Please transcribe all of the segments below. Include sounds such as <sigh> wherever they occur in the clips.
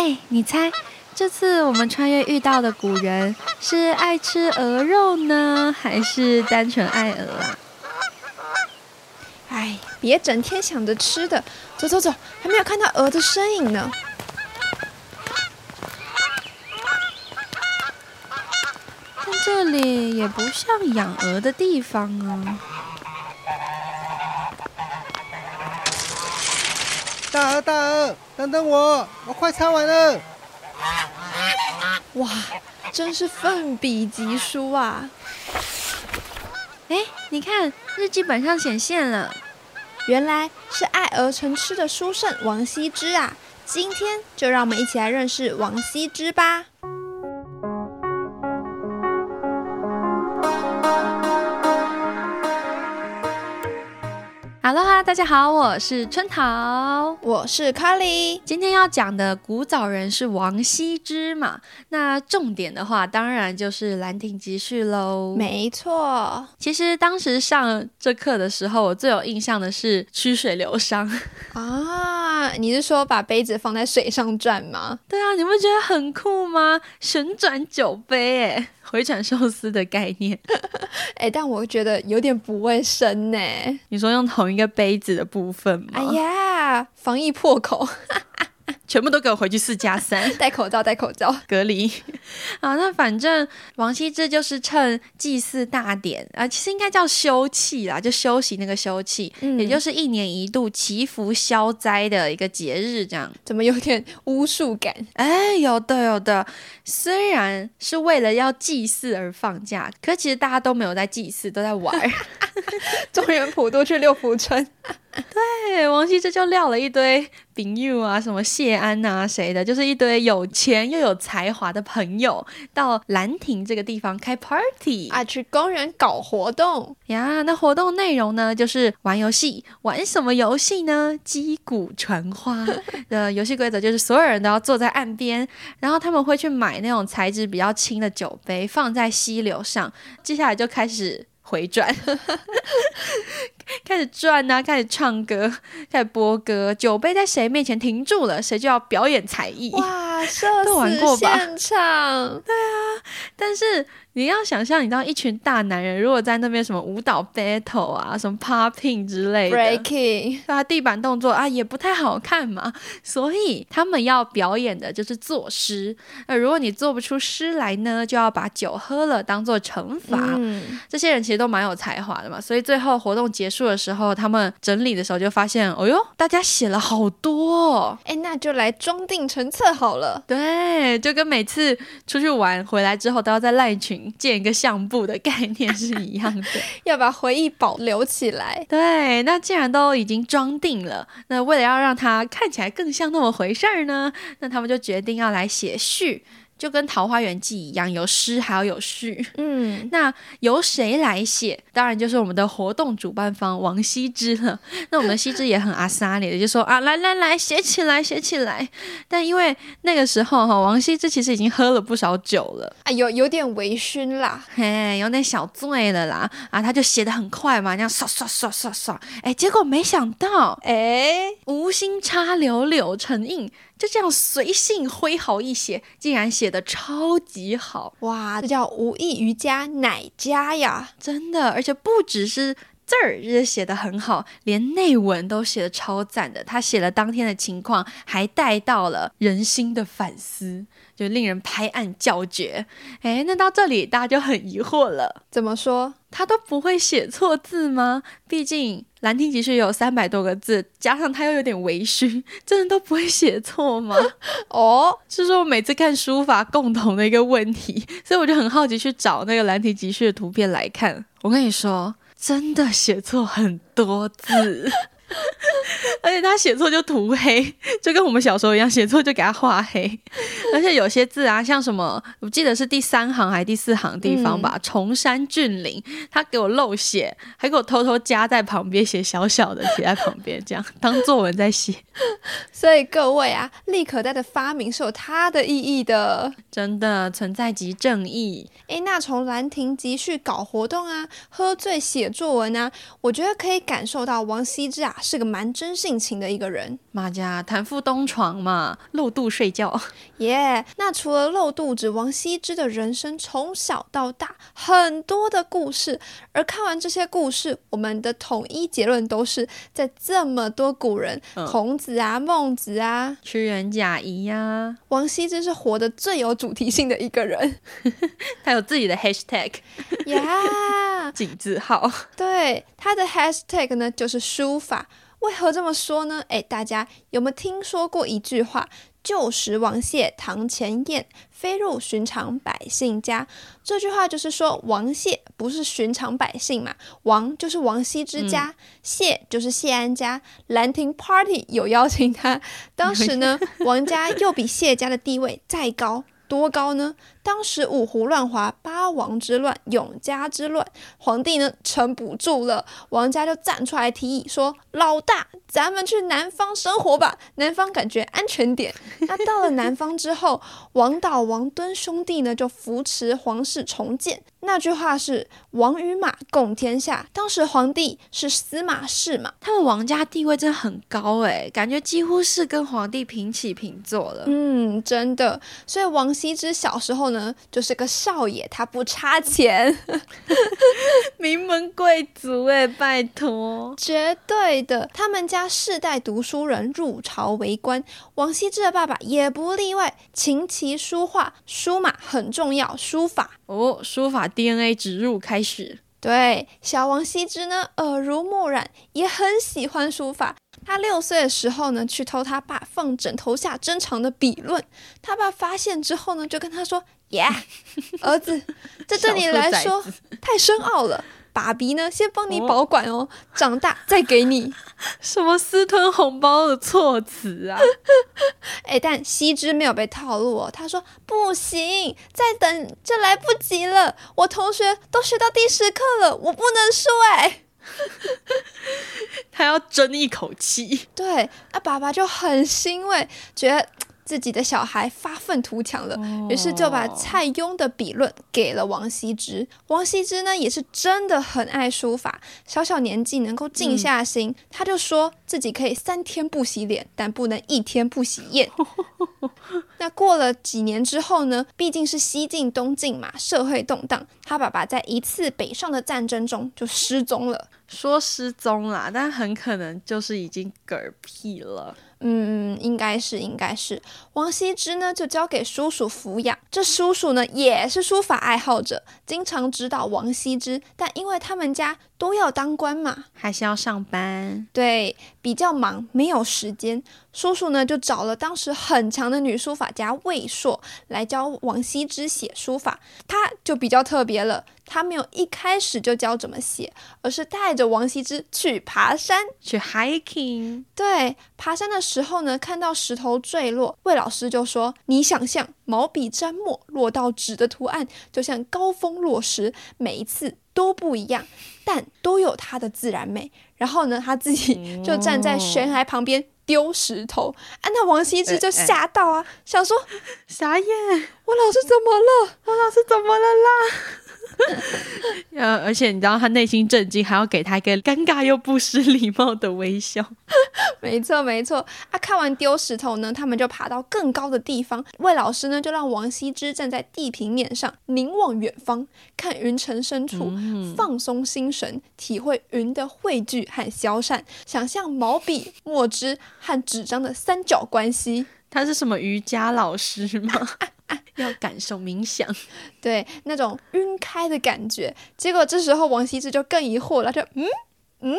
哎，你猜，这次我们穿越遇到的古人是爱吃鹅肉呢，还是单纯爱鹅啊？哎，别整天想着吃的，走走走，还没有看到鹅的身影呢。但这里也不像养鹅的地方啊。大鹅，大鹅，等等我，我快擦完了。哇，真是奋笔疾书啊！哎，你看日记本上显现了，原来是爱鹅成痴的书圣王羲之啊！今天就让我们一起来认识王羲之吧。大家好，我是春桃，我是 Carly。今天要讲的古早人是王羲之嘛？那重点的话，当然就是《兰亭集序》喽。没错，其实当时上这课的时候，我最有印象的是曲水流觞 <laughs> 啊。你是说把杯子放在水上转吗？对啊，你不觉得很酷吗？旋转酒杯，哎。回转寿司的概念，<laughs> 哎，但我觉得有点不卫生呢。你说用同一个杯杯子的部分吗？哎呀，防疫破口。<laughs> <laughs> 全部都给我回去四加三，<laughs> 戴口罩，戴口罩，隔离。<laughs> 啊，那反正王羲之就是趁祭祀大典啊，其实应该叫休憩啦，就休息那个休憩，也就是一年一度祈福消灾的一个节日，这样。怎么有点巫术感？哎，有的有的。虽然是为了要祭祀而放假，可其实大家都没有在祭祀，都在玩。中原普渡去六福村。<laughs> 对，王羲之就撂了一堆丙友啊，什么谢安啊，谁的，就是一堆有钱又有才华的朋友，到兰亭这个地方开 party 啊，去公园搞活动呀。那活动内容呢，就是玩游戏，玩什么游戏呢？击鼓传花 <laughs> 的游戏规则就是所有人都要坐在岸边，然后他们会去买那种材质比较轻的酒杯，放在溪流上，接下来就开始。回转，开始转啊，开始唱歌，<laughs> 开始播歌。酒杯在谁面前停住了，谁就要表演才艺。哇，<laughs> 都玩过吧？现场，对啊，但是。你要想象，你知道一群大男人如果在那边什么舞蹈 battle 啊，什么 popping 之类的，breaking，啊，地板动作啊，也不太好看嘛。所以他们要表演的就是作诗。那如果你做不出诗来呢，就要把酒喝了当做惩罚。嗯，这些人其实都蛮有才华的嘛。所以最后活动结束的时候，他们整理的时候就发现，哦哟，大家写了好多。哦哎，那就来装订成册好了。对，就跟每次出去玩回来之后都要在赖群。建一个相簿的概念是一样的，<laughs> 要把回忆保留起来。对，那既然都已经装订了，那为了要让它看起来更像那么回事儿呢，那他们就决定要来写序。就跟《桃花源记》一样，有诗还要有序。<laughs> 嗯，那由谁来写？当然就是我们的活动主办方王羲之了。那我们的羲之也很阿萨里的，就说啊，来来来，写起来，写起来。但因为那个时候哈，王羲之其实已经喝了不少酒了，啊，有有点微醺啦，嘿，有点小醉了啦。啊，他就写的很快嘛，这样刷刷刷刷刷，哎，结果没想到，哎，无心插柳柳成荫。就这样随性挥毫一写，竟然写的超级好哇！这叫无意瑜伽奶家呀，真的，而且不只是字儿也写的很好，连内文都写的超赞的。他写了当天的情况，还带到了人心的反思。就令人拍案叫绝，哎，那到这里大家就很疑惑了，怎么说他都不会写错字吗？毕竟《兰亭集序》有三百多个字，加上他又有点微醺，<laughs> 真的都不会写错吗？<laughs> 哦，这是我每次看书法共同的一个问题，所以我就很好奇去找那个《兰亭集序》的图片来看。我跟你说，真的写错很多字。<laughs> 而且他写错就涂黑，<laughs> 就跟我们小时候一样，写错就给他画黑。<laughs> 而且有些字啊，像什么，我记得是第三行还是第四行地方吧，“崇山峻岭”，他给我漏写，还给我偷偷加在旁边，写小小的写在旁边，这样 <laughs> 当作文在写。所以各位啊，立可带的发明是有它的意义的，真的存在即正义。哎，那从《兰亭集序》搞活动啊，喝醉写作文啊，我觉得可以感受到王羲之啊是个蛮真。性情的一个人。马家谈腹东床嘛，露肚睡觉。<laughs> 耶，那除了露肚子，王羲之的人生从小到大很多的故事。而看完这些故事，我们的统一结论都是在这么多古人，孔子啊、孟子啊、屈原、贾谊呀，王羲之是活得最有主题性的一个人。<laughs> 他有自己的 hashtag，<laughs> 呀，井字号。对，他的 hashtag 呢就是书法。为何这么说呢？诶，大家有没有听说过一句话？旧时王谢堂前燕，飞入寻常百姓家。这句话就是说，王谢不是寻常百姓嘛？王就是王羲之家，谢就是谢安家。兰亭 party 有邀请他，当时呢，<laughs> 王家又比谢家的地位再高。多高呢？当时五胡乱华，八王之乱，永嘉之乱，皇帝呢撑不住了，王家就站出来提议说：“老大，咱们去南方生活吧，南方感觉安全点。<laughs> ”那到了南方之后，王导、王敦兄弟呢就扶持皇室重建。那句话是“王与马，共天下”。当时皇帝是司马氏嘛，他们王家地位真的很高诶，感觉几乎是跟皇帝平起平坐了。嗯，真的。所以王羲之小时候呢，就是个少爷，他不差钱，<laughs> 名门贵族诶，拜托，绝对的。他们家世代读书人，入朝为官。王羲之的爸爸也不例外，琴棋书画，书马很重要，书法哦，书法。DNA 植入开始，对小王羲之呢，耳濡目染，也很喜欢书法。他六岁的时候呢，去偷他爸放枕头下珍藏的笔论，他爸发现之后呢，就跟他说：“耶，儿子，这对你来说 <laughs> 太深奥了。”爸比呢，先帮你保管哦，长大再给你。<laughs> 什么私吞红包的措辞啊？<laughs> 哎，但西之没有被套路哦。他说不行，再等就来不及了。我同学都学到第十课了，我不能输哎。<laughs> 他要争一口气。对，啊爸爸就很欣慰，觉得。自己的小孩发愤图强了，于是就把蔡邕的笔论给了王羲之。王羲之呢，也是真的很爱书法，小小年纪能够静下心，他就说自己可以三天不洗脸，但不能一天不洗砚。<laughs> 那过了几年之后呢？毕竟是西晋东晋嘛，社会动荡，他爸爸在一次北上的战争中就失踪了。说失踪啦，但很可能就是已经嗝屁了。嗯，应该是，应该是。王羲之呢，就交给叔叔抚养。这叔叔呢，也是书法爱好者，经常指导王羲之。但因为他们家都要当官嘛，还是要上班，对，比较忙，没有时间。叔叔呢，就找了当时很强的女书法家魏硕来教王羲之写书法。他就比较特别了，他没有一开始就教怎么写，而是带着王羲之去爬山，去 hiking。对，爬山的时候呢，看到石头坠落，魏老师就说：“你想象毛笔沾墨落到纸的图案，就像高峰落石，每一次都不一样，但都有它的自然美。”然后呢，他自己 <laughs> 就站在悬崖旁边。丢石头啊！那王羲之就吓到啊，想说 <laughs> 傻眼，我老师怎么了？我老师怎么了啦？<laughs> 呃，而且你知道他内心震惊，还要给他一个尴尬又不失礼貌的微笑。<laughs> 没错，没错。啊，看完丢石头呢，他们就爬到更高的地方。魏老师呢，就让王羲之站在地平面上，凝望远方，看云层深处，放松心神，体会云的汇聚和消散，想象毛笔、墨汁和纸张的三角关系。<laughs> 他是什么瑜伽老师吗？<laughs> 要感受冥想，对那种晕开的感觉。结果这时候王羲之就更疑惑了，就嗯。嗯，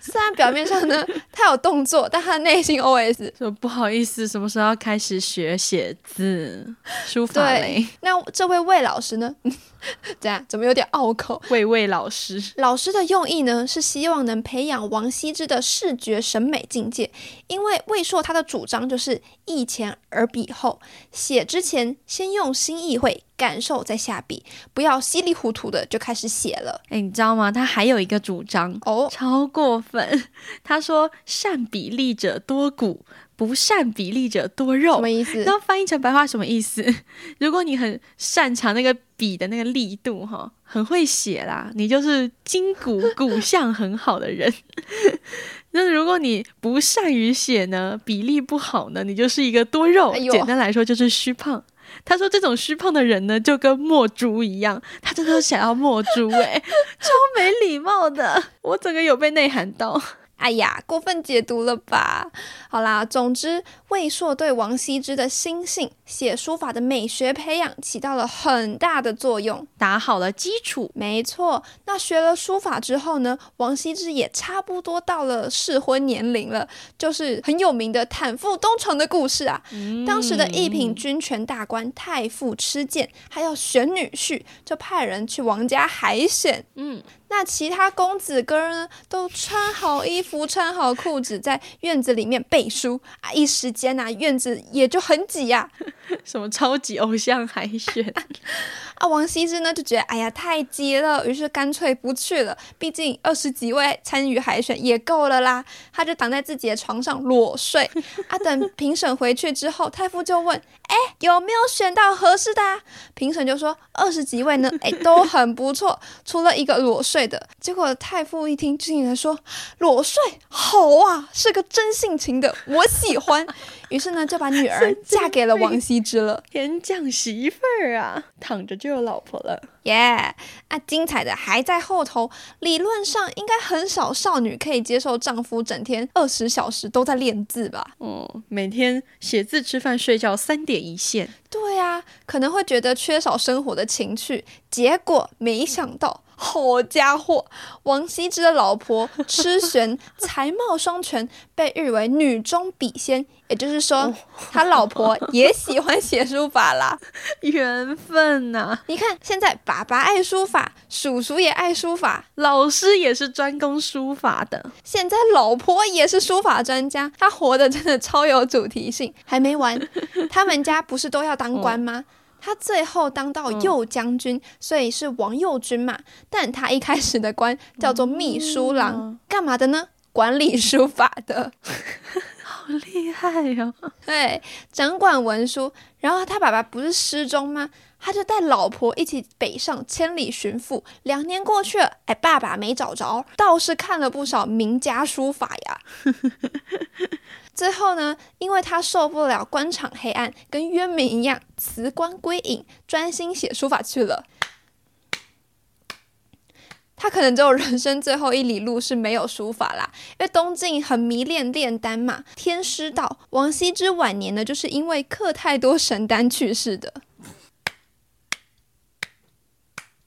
虽然表面上呢他有动作，但他内心 OS <laughs> 说不好意思，什么时候要开始学写字书法嘞？那这位魏老师呢？<laughs> 怎样？怎么有点拗口？魏魏老师，老师的用意呢是希望能培养王羲之的视觉审美境界，因为魏硕他的主张就是意前而笔后，写之前先用心意会。感受再下笔，不要稀里糊涂的就开始写了。哎，你知道吗？他还有一个主张哦，超过分。<laughs> 他说：“善比例者多骨，不善比例者多肉。”什么意思？然后翻译成白话什么意思？<laughs> 如果你很擅长那个笔的那个力度，哈，很会写啦，你就是筋骨骨相很好的人。<laughs> 那如果你不善于写呢，比例不好呢，你就是一个多肉。简单来说就是虚胖。他说这种虚胖的人呢，就跟墨猪一样，他真的想要墨猪哎，<laughs> 超没礼貌的，我整个有被内涵到。哎呀，过分解读了吧？好啦，总之，魏硕对王羲之的心性、写书法的美学培养起到了很大的作用，打好了基础。没错，那学了书法之后呢，王羲之也差不多到了适婚年龄了，就是很有名的坦腹东床的故事啊。当时的一品军权大官太傅吃剑，还要选女婿，就派人去王家海选。嗯。那其他公子哥呢，都穿好衣服、穿好裤子，在院子里面背书啊！一时间呐，院子也就很挤呀。<laughs> 什么超级偶像海选 <laughs> 啊？王羲之呢就觉得哎呀太挤了，于是干脆可以不去了。毕竟二十几位参与海选也够了啦，他就躺在自己的床上裸睡啊。等评审回去之后，太傅就问：哎，有没有选到合适的？啊评审就说二十几位呢，哎都很不错，<laughs> 除了一个裸睡。的结果，太傅一听，竟然说：“裸睡好啊，是个真性情的，我喜欢。” <laughs> 于是呢，就把女儿嫁给了王羲之了。天降媳妇儿啊，躺着就有老婆了，耶！啊，精彩的还在后头。理论上，应该很少少女可以接受丈夫整天二十小时都在练字吧？嗯，每天写字、吃饭、睡觉三点一线。对啊，可能会觉得缺少生活的情趣。结果没想到。好家伙，王羲之的老婆痴玄才貌双全，被誉为女中笔仙。<laughs> 也就是说，他老婆也喜欢写书法啦，<laughs> 缘分呐！你看，现在爸爸爱书法，叔叔也爱书法，老师也是专攻书法的，现在老婆也是书法专家，他活的真的超有主题性。还没完，<laughs> 他们家不是都要当官吗？他最后当到右将军，所以是王右军嘛。但他一开始的官叫做秘书郎，干嘛的呢？管理书法的，好厉害哟！<laughs> 对，掌管文书。然后他爸爸不是失踪吗？他就带老婆一起北上千里寻父。两年过去了，哎，爸爸没找着，倒是看了不少名家书法呀。<laughs> 最后呢，因为他受不了官场黑暗，跟渊明一样辞官归隐，专心写书法去了。他可能只有人生最后一里路是没有书法啦，因为东晋很迷恋炼丹嘛。天师道，王羲之晚年呢，就是因为刻太多神丹去世的。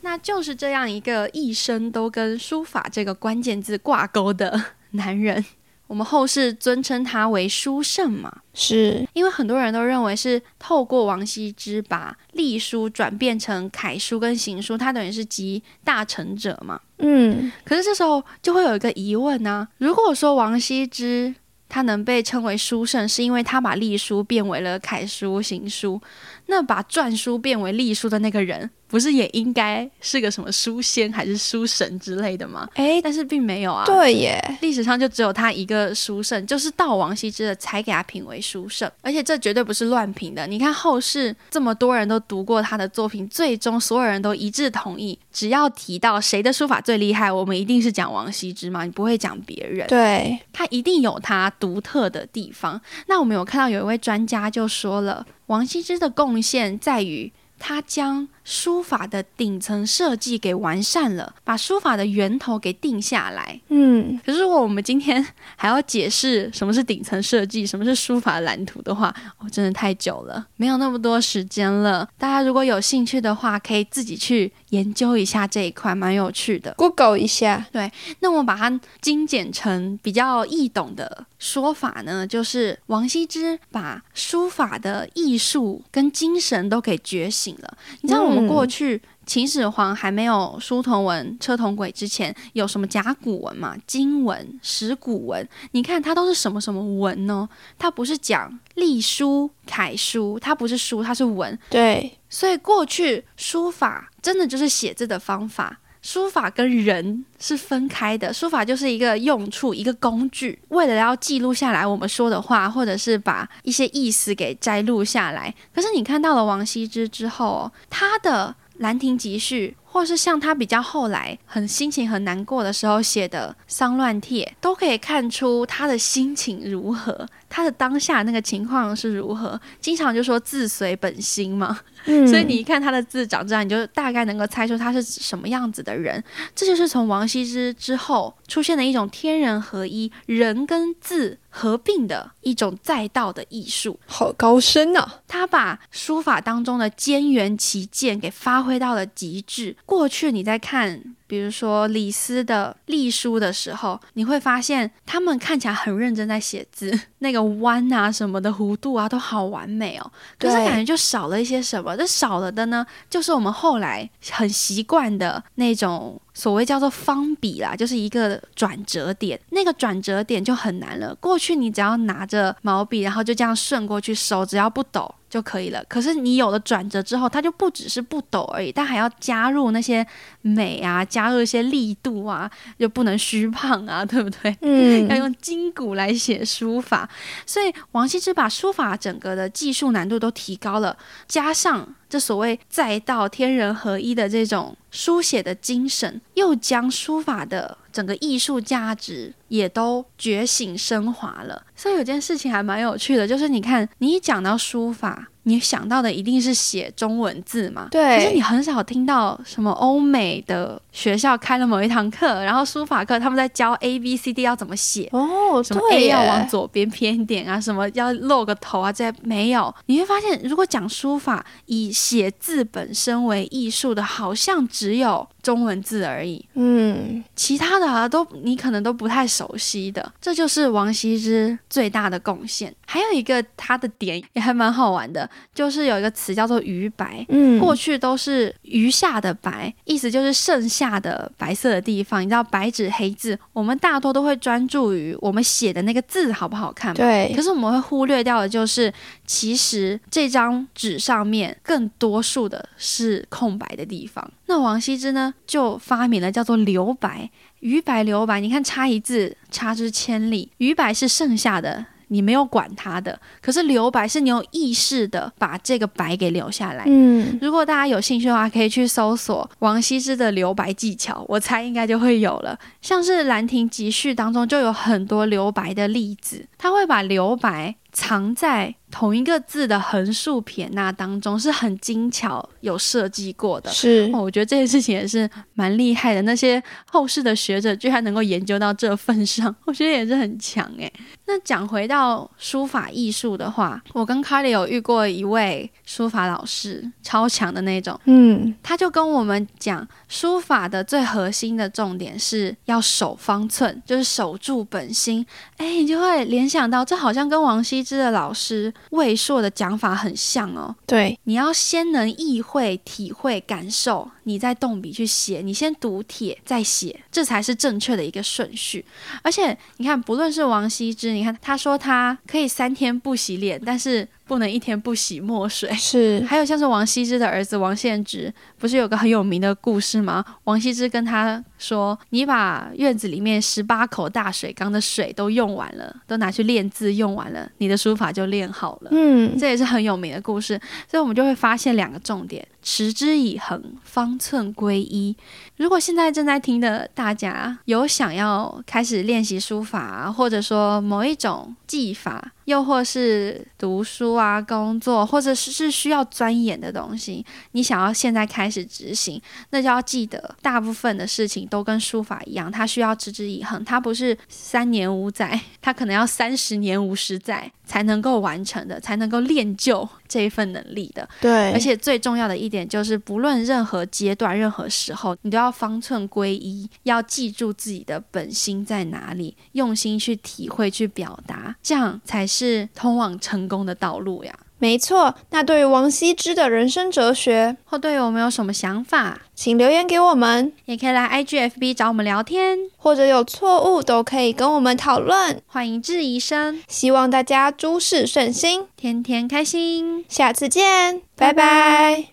那就是这样一个一生都跟书法这个关键字挂钩的男人。我们后世尊称他为书圣嘛，是因为很多人都认为是透过王羲之把隶书转变成楷书跟行书，他等于是集大成者嘛。嗯，可是这时候就会有一个疑问呢：如果说王羲之他能被称为书圣，是因为他把隶书变为了楷书、行书，那把篆书变为隶书的那个人？不是也应该是个什么书仙还是书神之类的吗？哎，但是并没有啊。对耶，历史上就只有他一个书圣，就是到王羲之的才给他评为书圣，而且这绝对不是乱评的。你看后世这么多人都读过他的作品，最终所有人都一致同意，只要提到谁的书法最厉害，我们一定是讲王羲之嘛，你不会讲别人。对，他一定有他独特的地方。那我们有看到有一位专家就说了，王羲之的贡献在于他将。书法的顶层设计给完善了，把书法的源头给定下来。嗯，可是如果我们今天还要解释什么是顶层设计，什么是书法蓝图的话，哦，真的太久了，没有那么多时间了。大家如果有兴趣的话，可以自己去研究一下这一块，蛮有趣的。Google 一下。对，那我把它精简成比较易懂的说法呢，就是王羲之把书法的艺术跟精神都给觉醒了。你知道我们。过去秦始皇还没有书同文、车同轨之前，有什么甲骨文嘛、金文、石鼓文？你看它都是什么什么文呢？它不是讲隶书、楷书，它不是书，它是文。对，所以过去书法真的就是写字的方法，书法跟人是分开的。书法就是一个用处，一个工具，为了要记录下来我们说的话，或者是把一些意思给摘录下来。可是你看到了王羲之之后，他的《兰亭集序》或是像他比较后来很心情很难过的时候写的丧乱帖，都可以看出他的心情如何，他的当下那个情况是如何。经常就说字随本心嘛，所以你一看他的字长这样，你就大概能够猜出他是什么样子的人。这就是从王羲之之后出现的一种天人合一，人跟字。合并的一种再道的艺术，好高深呐！他把书法当中的兼缘其见给发挥到了极致。过去你在看。比如说李斯的隶书的时候，你会发现他们看起来很认真在写字，那个弯啊什么的弧度啊都好完美哦。可是感觉就少了一些什么。这少了的呢，就是我们后来很习惯的那种所谓叫做方笔啦，就是一个转折点。那个转折点就很难了。过去你只要拿着毛笔，然后就这样顺过去，手只要不抖。就可以了。可是你有了转折之后，它就不只是不抖而已，但还要加入那些美啊，加入一些力度啊，就不能虚胖啊，对不对？嗯，<laughs> 要用筋骨来写书法。所以王羲之把书法整个的技术难度都提高了，加上。这所谓再道天人合一的这种书写的精神，又将书法的整个艺术价值也都觉醒升华了。所以有件事情还蛮有趣的，就是你看，你一讲到书法。你想到的一定是写中文字嘛？对。可是你很少听到什么欧美的学校开了某一堂课，然后书法课他们在教 A B C D 要怎么写哦，什么 A 要往左边偏一点啊，什么要露个头啊，这些没有。你会发现，如果讲书法以写字本身为艺术的，好像只有中文字而已。嗯，其他的啊都你可能都不太熟悉的，这就是王羲之最大的贡献。还有一个他的点也还蛮好玩的。就是有一个词叫做余白，嗯，过去都是余下的白，意思就是剩下的白色的地方。你知道白纸黑字，我们大多都会专注于我们写的那个字好不好看，对。可是我们会忽略掉的就是，其实这张纸上面更多数的是空白的地方。那王羲之呢，就发明了叫做留白，余白留白，你看差一字差之千里，余白是剩下的。你没有管它的，可是留白是你有意识的把这个白给留下来。嗯，如果大家有兴趣的话，可以去搜索王羲之的留白技巧，我猜应该就会有了。像是《兰亭集序》当中就有很多留白的例子，他会把留白藏在。同一个字的横竖撇捺当中是很精巧有设计过的，是，我觉得这件事情也是蛮厉害的。那些后世的学者居然能够研究到这份上，<laughs> 我觉得也是很强诶。那讲回到书法艺术的话，我跟 Carly 有遇过一位书法老师，超强的那种，嗯，他就跟我们讲，书法的最核心的重点是要守方寸，就是守住本心。哎，你就会联想到，这好像跟王羲之的老师。魏硕的讲法很像哦，对，你要先能意会、体会、感受，你再动笔去写。你先读帖再写，这才是正确的一个顺序。而且你看，不论是王羲之，你看他说他可以三天不洗脸，但是。不能一天不洗墨水，是。还有像是王羲之的儿子王献之，不是有个很有名的故事吗？王羲之跟他说：“你把院子里面十八口大水缸的水都用完了，都拿去练字用完了，你的书法就练好了。”嗯，这也是很有名的故事。所以我们就会发现两个重点：持之以恒，方寸归一。如果现在正在听的大家有想要开始练习书法，或者说某一种技法，又或是读书啊、工作，或者是是需要钻研的东西，你想要现在开始执行，那就要记得，大部分的事情都跟书法一样，它需要持之以恒，它不是三年五载，它可能要三十年五十载才能够完成的，才能够练就这一份能力的。对，而且最重要的一点就是，不论任何阶段、任何时候，你都要。方寸归一，要记住自己的本心在哪里，用心去体会、去表达，这样才是通往成功的道路呀。没错，那对于王羲之的人生哲学，或对于我们有什么想法，请留言给我们，也可以来 IGFB 找我们聊天，或者有错误都可以跟我们讨论，欢迎质疑声。希望大家诸事顺心，天天开心，下次见，拜拜。